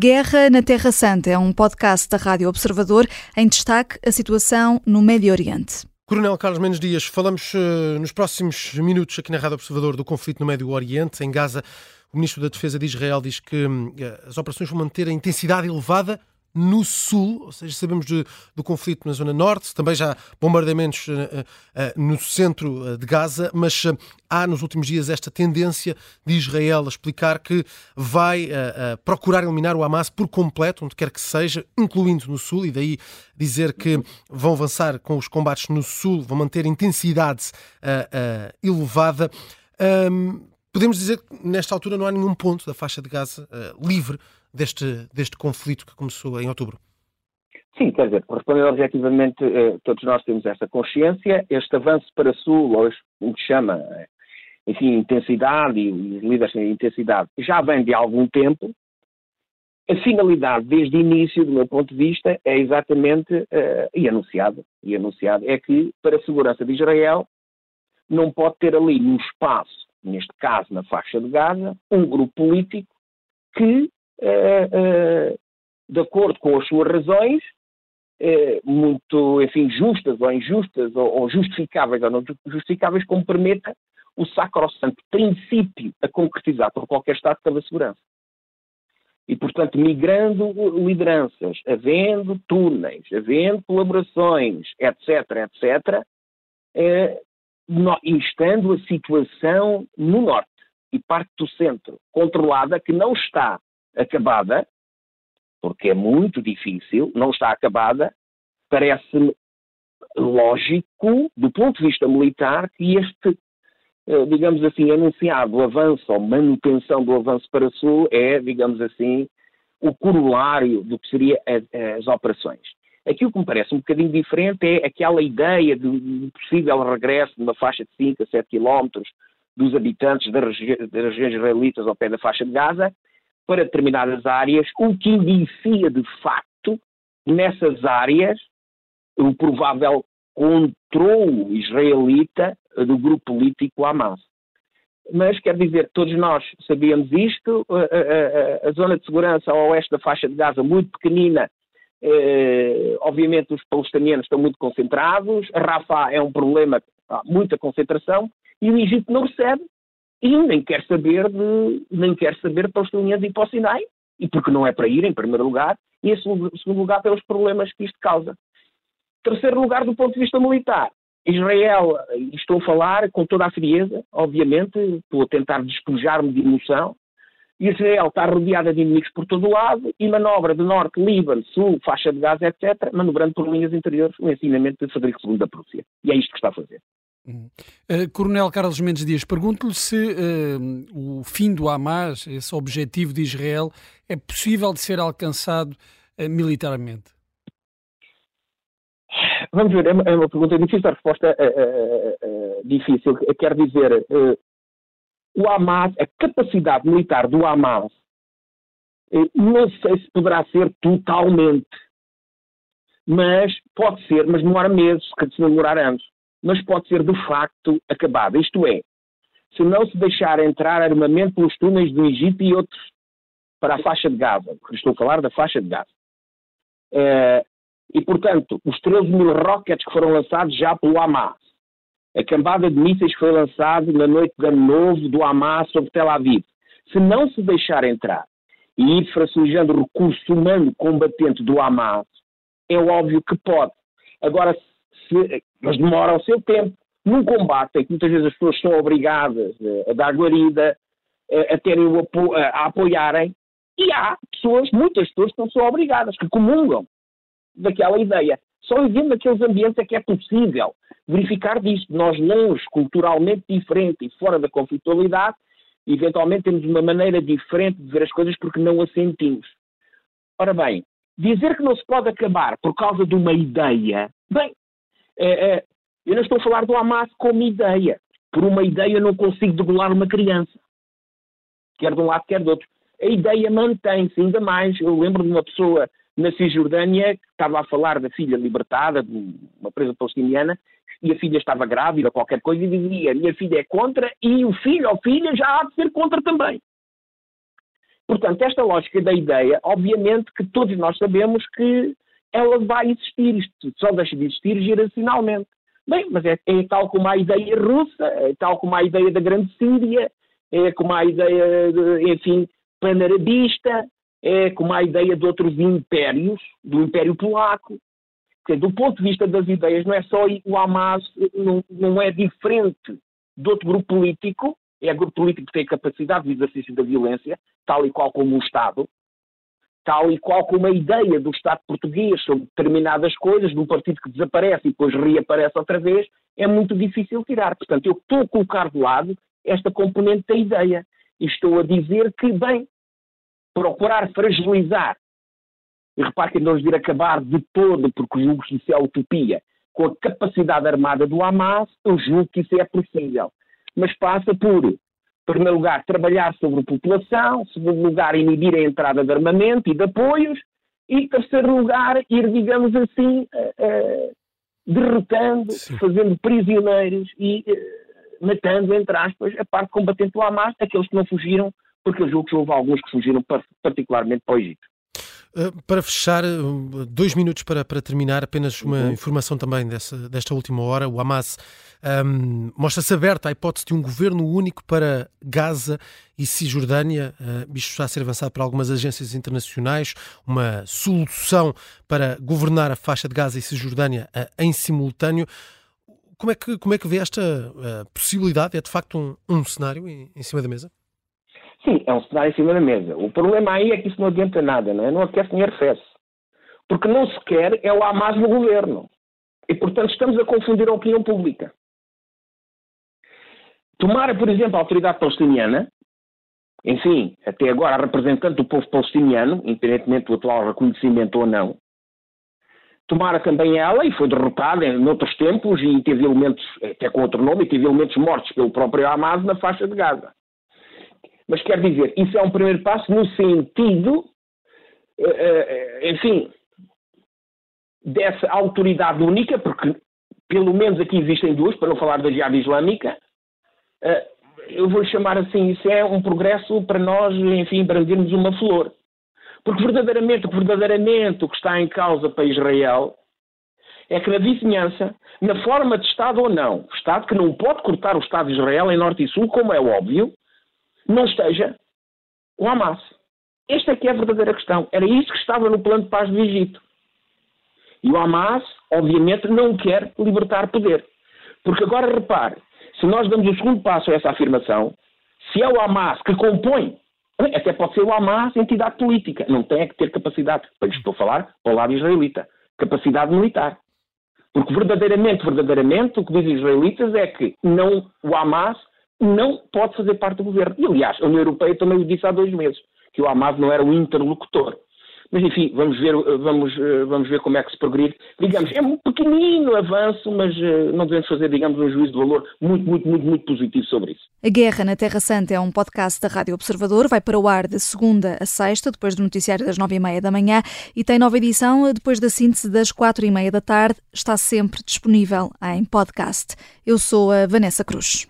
Guerra na Terra Santa é um podcast da Rádio Observador em destaque a situação no Médio Oriente. Coronel Carlos Mendes Dias, falamos uh, nos próximos minutos aqui na Rádio Observador do conflito no Médio Oriente, em Gaza. O Ministro da Defesa de Israel diz que uh, as operações vão manter a intensidade elevada no sul, ou seja, sabemos de, do conflito na zona norte, também já bombardeamentos uh, uh, no centro de Gaza, mas uh, há nos últimos dias esta tendência de Israel a explicar que vai procurar eliminar o Hamas por completo, onde quer que seja, incluindo no sul, e daí dizer que vão avançar com os combates no sul, vão manter intensidade elevada. Um, podemos dizer que nesta altura não há nenhum ponto da faixa de Gaza livre deste, deste conflito que começou em outubro? Sim, quer dizer, respondendo objetivamente, eh, todos nós temos essa consciência. Este avanço para sul, ou o que chama, eh, enfim, intensidade, e os líderes têm intensidade, já vem de algum tempo. A finalidade, desde o início, do meu ponto de vista, é exatamente, uh, e anunciado, e anunciado, é que, para a segurança de Israel, não pode ter ali no espaço, neste caso na faixa de Gaza, um grupo político que eh, de acordo com as suas razões, eh, muito, enfim, justas ou injustas, ou, ou justificáveis ou não justificáveis, como permita o sacrosanto princípio a concretizar por qualquer Estado pela segurança. E, portanto, migrando lideranças, havendo túneis, havendo colaborações, etc., etc., eh, no, estando a situação no norte e parte do centro controlada, que não está acabada, porque é muito difícil, não está acabada, parece-me lógico, do ponto de vista militar, que este, eh, digamos assim, anunciado avanço ou manutenção do avanço para o Sul é, digamos assim, o corolário do que seria as operações. Aquilo que me parece um bocadinho diferente é aquela ideia de, possível regresso de uma faixa de 5 a 7 quilómetros dos habitantes das, das regiões israelitas ao pé da faixa de Gaza, para determinadas áreas, o que indicia de facto nessas áreas o provável controle israelita do grupo político Hamas. Mas quer dizer, todos nós sabíamos isto, a, a, a, zona de segurança ao oeste da faixa de Gaza muito pequenina, eh, obviamente os palestinianos estão muito concentrados, a Rafah é um problema, há muita concentração, e o Egito não recebe, e nem quer saber de, nem quer saber os palestinianos ir para o Sinai, e porque não é para ir, em primeiro lugar, e em segundo lugar pelos problemas que isto causa. Terceiro lugar, do ponto de vista militar, Israel, estou a falar com toda a frieza, obviamente, estou a tentar despejar-me de emoção, Israel está rodeada de inimigos por todo o lado e manobra de norte, Líbano, sul, faixa de Gaza, etc., manobrando por linhas interiores o ensinamento de Frederico II da Prússia. E é isto que está a fazer. Uh, Coronel Carlos Mendes Dias, pergunto-lhe se uh, o fim do Hamas, esse objetivo de Israel, é possível de ser alcançado uh, militarmente? Vamos ver, é uma, é uma pergunta difícil, a resposta é, difícil. Quer dizer, o Hamas, a capacidade militar do Hamas, não sei se poderá ser totalmente, mas pode ser, mas demora meses, se demorar anos mas pode ser de facto acabada. Isto é, se não se deixar entrar armamento pelos túneis do Egito e outros para a faixa de Gaza, estou a falar da faixa de Gaza. Uh, e, portanto, os 13 mil rockets que foram lançados já pelo Hamas, a cambada de mísseis foi lançado na noite de ano novo do Hamas sobre Tel Aviv, se não se deixar entrar e ir fragilizando o recurso humano combatente do Hamas, é óbvio que pode. Agora, se, mas demora o seu tempo. Num combate em que muitas vezes as pessoas são obrigadas a dar guarida, a, terem o apo a apoiarem, e há pessoas, muitas pessoas que não são obrigadas, que comungam daquela ideia. Só vivendo naqueles ambientes é que é possível verificar disto. Nós, longe, culturalmente diferente e fora da conflitualidade, eventualmente temos uma maneira diferente de ver as coisas porque não a sentimos. Ora bem, dizer que não se pode acabar por causa de uma ideia, bem, é, é, eu não estou a falar do Hamas como ideia. Por uma ideia eu não consigo degolar uma criança. Quer de um lado, quer do outro. A ideia mantém-se ainda mais. Eu lembro de uma pessoa na Cisjordânia que estava a falar da filha libertada, de uma presa palestiniana, e a filha estava grávida, qualquer coisa, e dizia: minha filha é contra e o filho ou filha já há de ser contra também. Portanto, esta lógica da ideia, obviamente que todos nós sabemos que ela vai existir, isto só deixa de existir geracionalmente. Bem, mas é, é, tal como a ideia russa, é tal como a ideia da Grande Síria, é como a ideia, de, enfim, panarabista, é como a ideia de outros impérios, do Império Polaco. do ponto de vista das ideias, não é só o Hamas, não, não é diferente de outro grupo político, é grupo político que tem capacidade de exercício da violência, tal e qual como o Estado, tal e qual como a ideia do Estado português sobre determinadas coisas, de um partido que desaparece e depois reaparece outra vez, é muito difícil tirar. Portanto, eu estou a colocar de lado esta componente da ideia e estou a dizer que, bem, procurar fragilizar, e repare que não vir acabar de todo, porque julgo que isso é utopia, com a capacidade armada do Hamas, eu julgo que isso é possível mas passa por, primeiro lugar, trabalhar sobre a população, em segundo lugar, inibir a entrada de armamento e de apoios, e, terceiro lugar, ir, digamos assim, uh, uh, derrotando, Sim. fazendo prisioneiros e uh, matando, entre aspas, a parte combatente do Hamas, aqueles que não fugiram, porque eu julgo que houve alguns que fugiram particularmente para o Egito. Eh, para fechar, eh, dois minutos para, para terminar, apenas uma uhum. informação também dessa, desta última hora. O Hamas um, ehm, mostra-se aberto à hipótese de um governo único para Gaza e Cisjordânia. Uh, isto está a ser avançado por algumas agências internacionais. Uma solução para governar a faixa de Gaza e Cisjordânia uh, em simultâneo. Como é que, como é que vê esta uh, possibilidade? É de facto um, um cenário em, em cima da mesa? Sim, é um cenário em cima da mesa. O problema aí é que isso não adianta nada, não é? Não aquece nem arrefece. Porque não se quer é o Hamas no governo. E, portanto, estamos a confundir a opinião pública. Tomara, por exemplo, a autoridade palestiniana, enfim, até agora a representante do povo palestiniano, independentemente do atual reconhecimento ou não, tomara também ela, e foi derrotada em outros tempos, e teve elementos, até com outro nome, e teve elementos mortos pelo próprio Hamas na faixa de Gaza. Mas quer dizer, isso é um primeiro passo no sentido, eh, eh, enfim, dessa autoridade única, porque pelo menos aqui existem duas, para não falar da jihad islâmica, eh, eu vou chamar assim, isso é um progresso para nós, enfim, brandirmos uma flor. Porque verdadeiramente, verdadeiramente o que está em causa para Israel é que na vizinhança, na forma de Estado ou não, Estado que não pode cortar o Estado de Israel em Norte e Sul, como é óbvio, não esteja o Hamas. Esta é que é a verdadeira questão. Era isso que estava no plano de paz do Egito. E o Hamas, obviamente, não quer libertar poder. Porque agora repare, se nós damos o segundo passo a essa afirmação, se é o Hamas que compõe, até pode ser o Hamas entidade política, não tem é que ter capacidade, estou a falar para o lado israelita, capacidade militar. Porque verdadeiramente, verdadeiramente, o que dizem os israelitas é que não, o Hamas não pode fazer parte do governo. E, aliás, a União Europeia também o disse há dois meses, que o Hamas não era o interlocutor. Mas, enfim, vamos ver, vamos, vamos ver como é que se progride. Digamos, é um pequenino avanço, mas eh, não devemos fazer, digamos, um juízo de valor muito, muito, muito, muito positivo sobre isso. A Guerra na Terra Santa é um podcast da Rádio Observador. Vai para o ar de segunda a sexta, depois do noticiário das nove e meia da manhã, e tem nova edição depois da síntese das quatro e meia da tarde. Está sempre disponível em podcast. Eu sou a Vanessa Cruz.